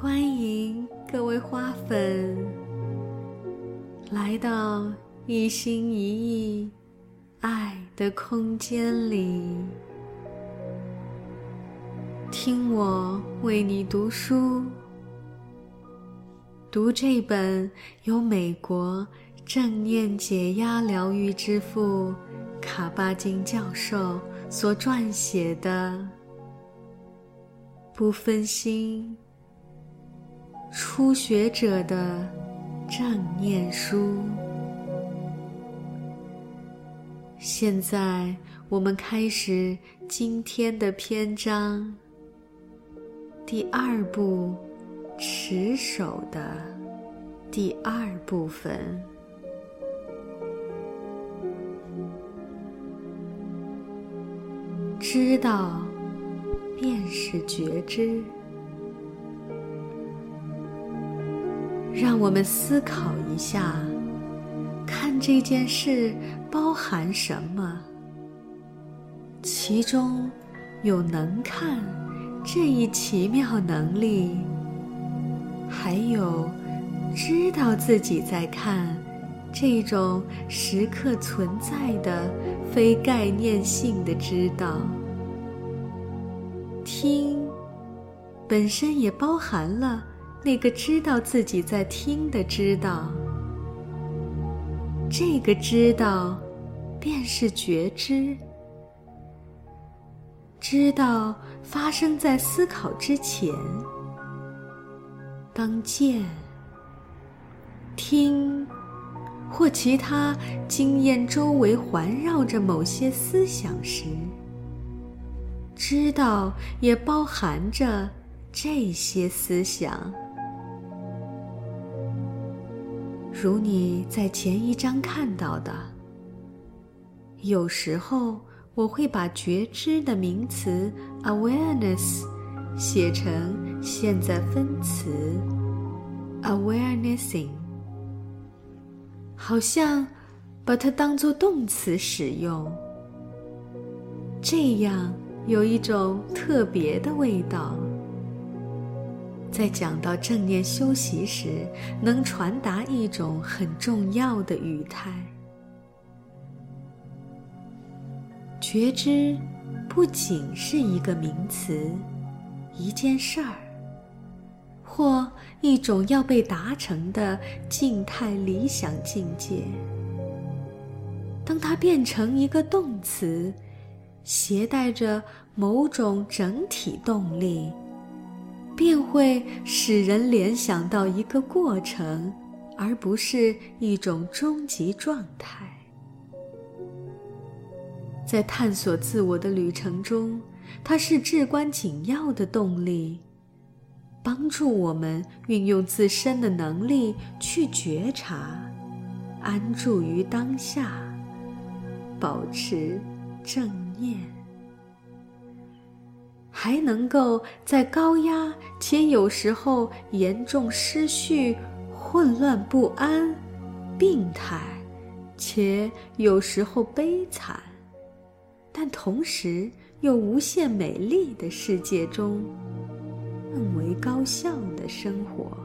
欢迎各位花粉来到一心一意爱的空间里，听我为你读书，读这本由美国正念解压疗愈之父卡巴金教授所撰写的。不分心，初学者的正念书。现在我们开始今天的篇章，第二部持守的第二部分，知道。便是觉知。让我们思考一下，看这件事包含什么？其中有能看这一奇妙能力，还有知道自己在看这种时刻存在的非概念性的知道。听，本身也包含了那个知道自己在听的知道。这个知道，便是觉知。知道发生在思考之前。当见、听或其他经验周围环绕着某些思想时。知道也包含着这些思想，如你在前一章看到的。有时候我会把觉知的名词 “awareness” 写成现在分词 “awarenessing”，好像把它当作动词使用，这样。有一种特别的味道，在讲到正念修习时，能传达一种很重要的语态。觉知不仅是一个名词、一件事儿，或一种要被达成的静态理想境界。当它变成一个动词。携带着某种整体动力，便会使人联想到一个过程，而不是一种终极状态。在探索自我的旅程中，它是至关紧要的动力，帮助我们运用自身的能力去觉察，安住于当下，保持正。念，还能够在高压且有时候严重失序、混乱不安、病态，且有时候悲惨，但同时又无限美丽的世界中，更为高效的生活。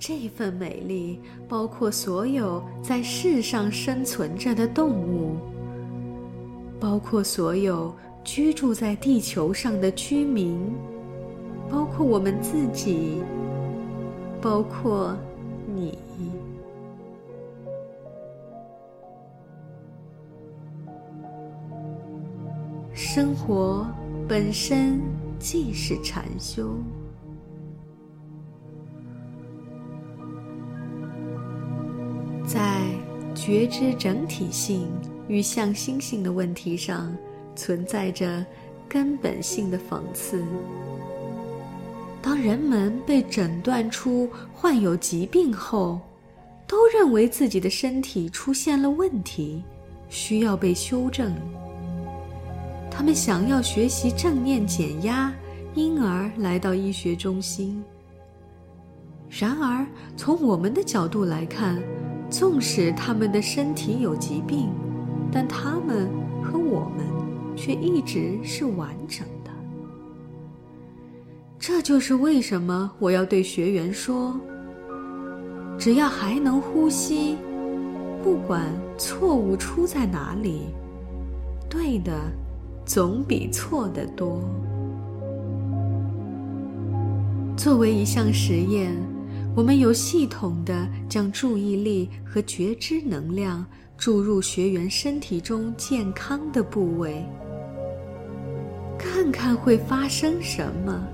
这份美丽包括所有在世上生存着的动物，包括所有居住在地球上的居民，包括我们自己，包括你。生活本身即是禅修。觉知整体性与向心性的问题上，存在着根本性的讽刺。当人们被诊断出患有疾病后，都认为自己的身体出现了问题，需要被修正。他们想要学习正念减压，因而来到医学中心。然而，从我们的角度来看，纵使他们的身体有疾病，但他们和我们却一直是完整的。这就是为什么我要对学员说：只要还能呼吸，不管错误出在哪里，对的总比错的多。作为一项实验，我们有系统地将注意力和觉知能量注入学员身体中健康的部位，看看会发生什么。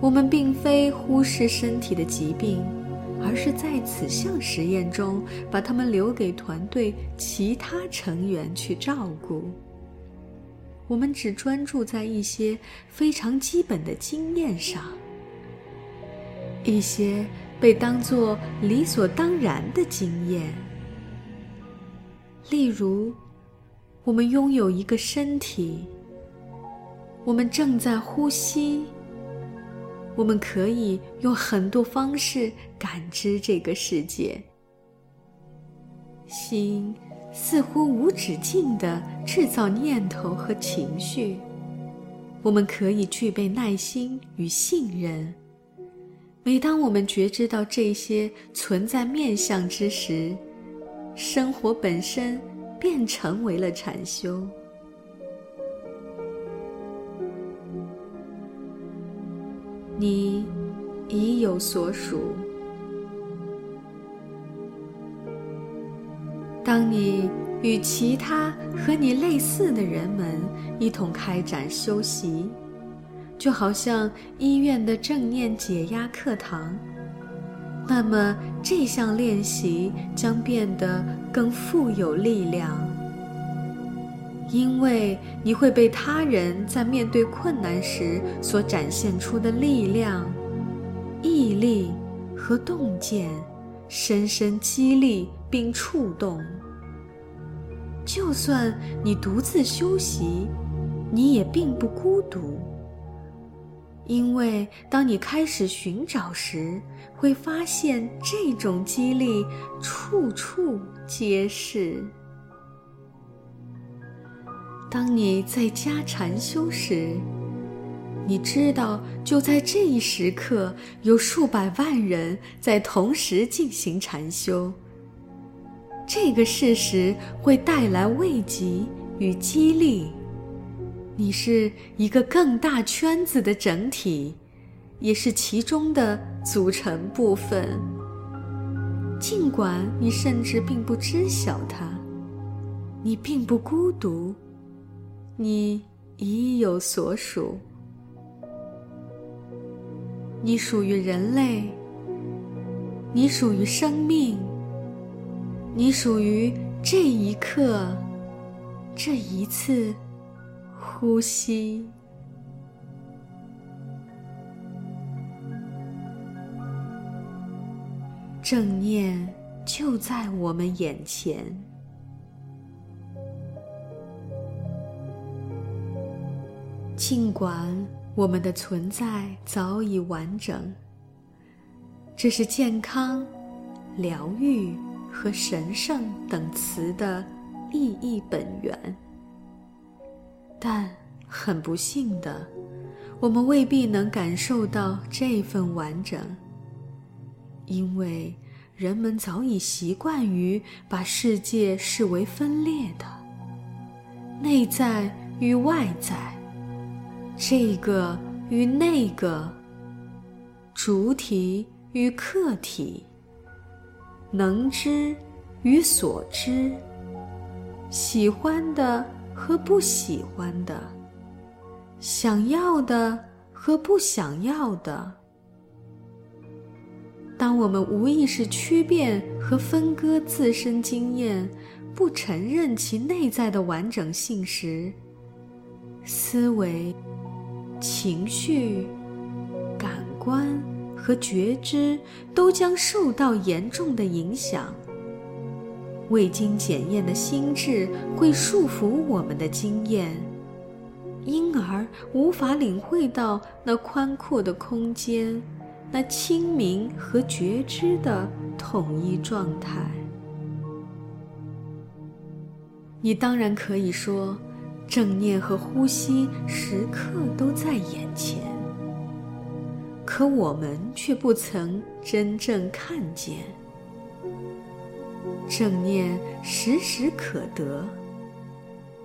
我们并非忽视身体的疾病，而是在此项实验中把它们留给团队其他成员去照顾。我们只专注在一些非常基本的经验上，一些被当作理所当然的经验，例如，我们拥有一个身体，我们正在呼吸。我们可以用很多方式感知这个世界。心似乎无止境地制造念头和情绪。我们可以具备耐心与信任。每当我们觉知到这些存在面相之时，生活本身便成为了禅修。你已有所属。当你与其他和你类似的人们一同开展修习，就好像医院的正念解压课堂，那么这项练习将变得更富有力量。因为你会被他人在面对困难时所展现出的力量、毅力和洞见，深深激励并触动。就算你独自修习，你也并不孤独。因为当你开始寻找时，会发现这种激励处处皆是。当你在家禅修时，你知道，就在这一时刻，有数百万人在同时进行禅修。这个事实会带来慰藉与激励。你是一个更大圈子的整体，也是其中的组成部分。尽管你甚至并不知晓它，你并不孤独。你已有所属，你属于人类，你属于生命，你属于这一刻，这一次呼吸。正念就在我们眼前。尽管我们的存在早已完整，这是健康、疗愈和神圣等词的意义本源。但很不幸的，我们未必能感受到这份完整，因为人们早已习惯于把世界视为分裂的，内在与外在。这个与那个，主体与客体，能知与所知，喜欢的和不喜欢的，想要的和不想要的。当我们无意识区别和分割自身经验，不承认其内在的完整性时，思维。情绪、感官和觉知都将受到严重的影响。未经检验的心智会束缚我们的经验，因而无法领会到那宽阔的空间、那清明和觉知的统一状态。你当然可以说。正念和呼吸时刻都在眼前。可我们却不曾真正看见。正念时时可得，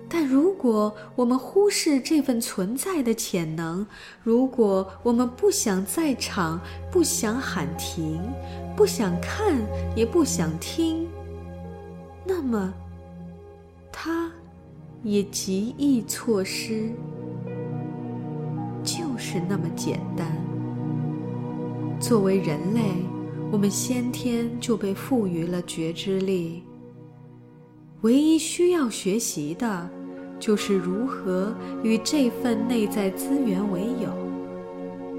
但如果我们忽视这份存在的潜能，如果我们不想在场，不想喊停，不想看，也不想听，那么，它也极易错失。就是那么简单。作为人类。我们先天就被赋予了觉知力，唯一需要学习的，就是如何与这份内在资源为友，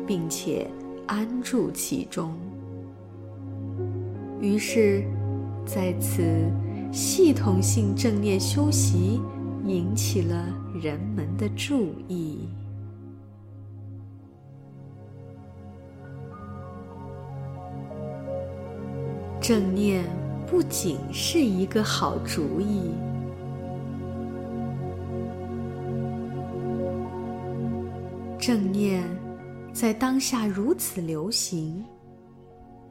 并且安住其中。于是，在此系统性正念修习引起了人们的注意。正念不仅是一个好主意，正念在当下如此流行，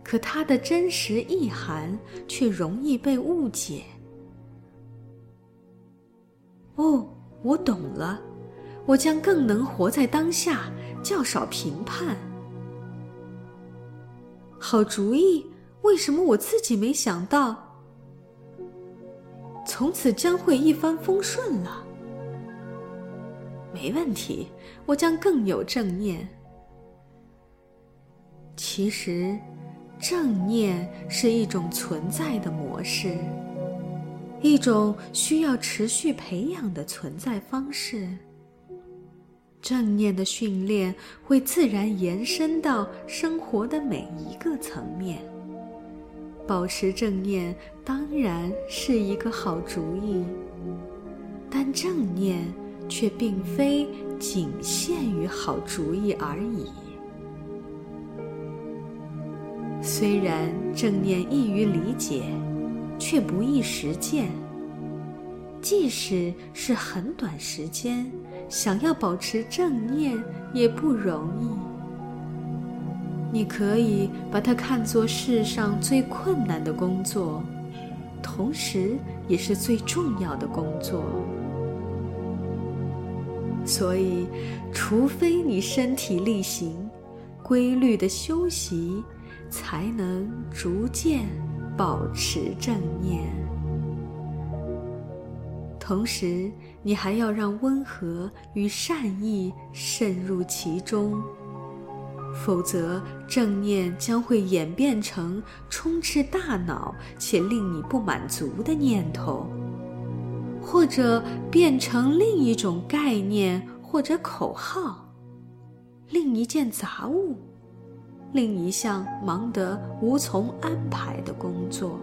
可它的真实意涵却容易被误解。哦，我懂了，我将更能活在当下，较少评判。好主意。为什么我自己没想到？从此将会一帆风顺了。没问题，我将更有正念。其实，正念是一种存在的模式，一种需要持续培养的存在方式。正念的训练会自然延伸到生活的每一个层面。保持正念当然是一个好主意，但正念却并非仅限于好主意而已。虽然正念易于理解，却不易实践。即使是很短时间，想要保持正念也不容易。你可以把它看作世上最困难的工作，同时也是最重要的工作。所以，除非你身体力行、规律的休息，才能逐渐保持正念。同时，你还要让温和与善意渗入其中。否则，正念将会演变成充斥大脑且令你不满足的念头，或者变成另一种概念或者口号，另一件杂物，另一项忙得无从安排的工作。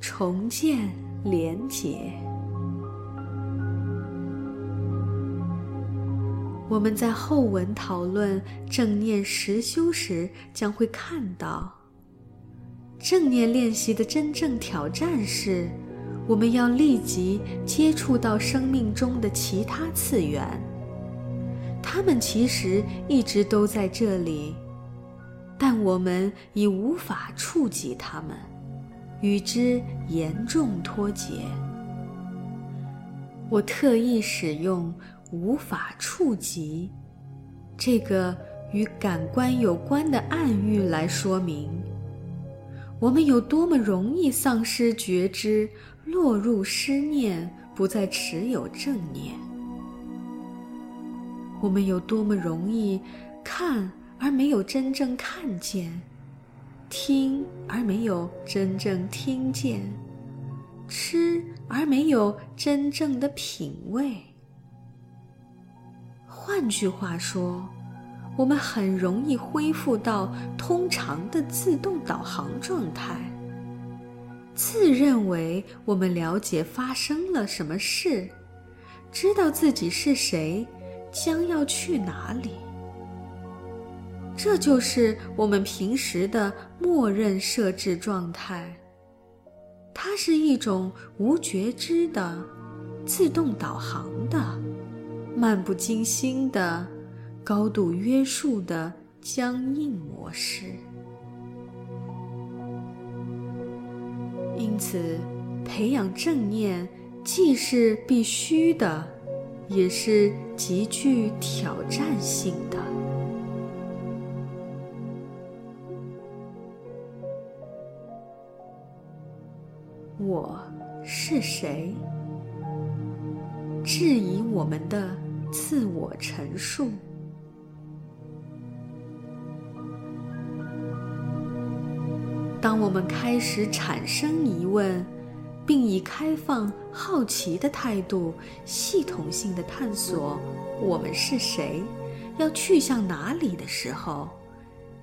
重建连结。我们在后文讨论正念实修时，将会看到，正念练习的真正挑战是，我们要立即接触到生命中的其他次元。他们其实一直都在这里，但我们已无法触及他们，与之严重脱节。我特意使用。无法触及，这个与感官有关的暗喻来说明，我们有多么容易丧失觉知，落入失念，不再持有正念；我们有多么容易看而没有真正看见，听而没有真正听见，吃而没有真正的品味。换句话说，我们很容易恢复到通常的自动导航状态，自认为我们了解发生了什么事，知道自己是谁，将要去哪里。这就是我们平时的默认设置状态。它是一种无觉知的、自动导航的。漫不经心的、高度约束的僵硬模式。因此，培养正念既是必须的，也是极具挑战性的。我是谁？质疑我们的自我陈述。当我们开始产生疑问，并以开放、好奇的态度，系统性的探索我们是谁，要去向哪里的时候，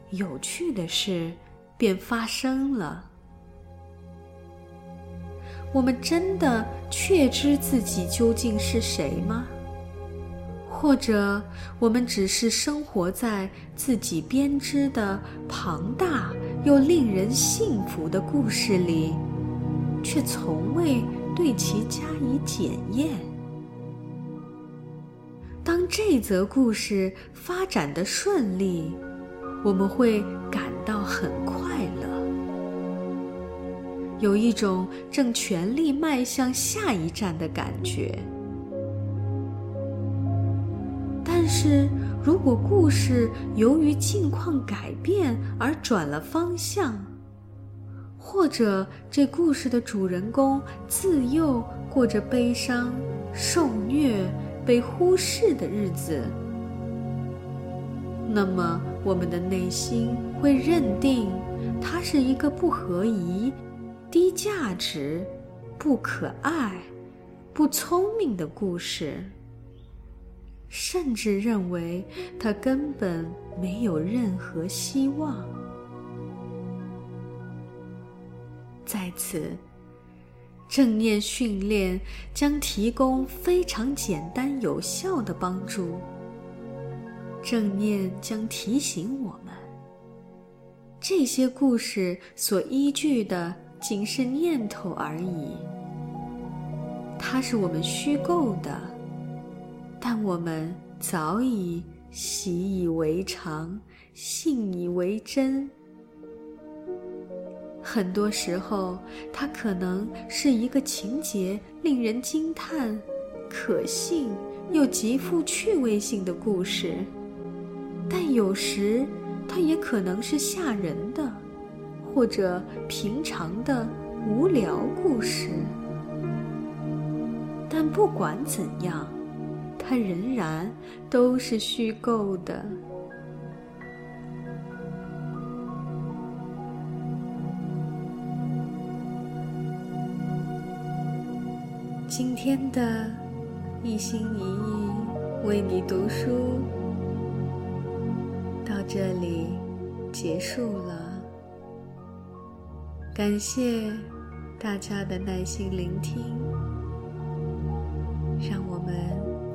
有趣的事便发生了。我们真的确知自己究竟是谁吗？或者，我们只是生活在自己编织的庞大又令人信服的故事里，却从未对其加以检验。当这则故事发展的顺利，我们会感到很快乐，有一种正全力迈向下一站的感觉。是如果故事由于境况改变而转了方向，或者这故事的主人公自幼过着悲伤、受虐、被忽视的日子，那么我们的内心会认定它是一个不合宜、低价值、不可爱、不聪明的故事。甚至认为他根本没有任何希望。在此，正念训练将提供非常简单有效的帮助。正念将提醒我们，这些故事所依据的仅是念头而已，它是我们虚构的。但我们早已习以为常，信以为真。很多时候，它可能是一个情节令人惊叹、可信又极富趣味性的故事；但有时，它也可能是吓人的，或者平常的无聊故事。但不管怎样。它仍然都是虚构的。今天的一心一意为你读书到这里结束了，感谢大家的耐心聆听，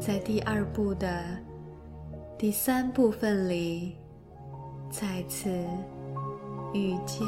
在第二部的第三部分里，再次遇见。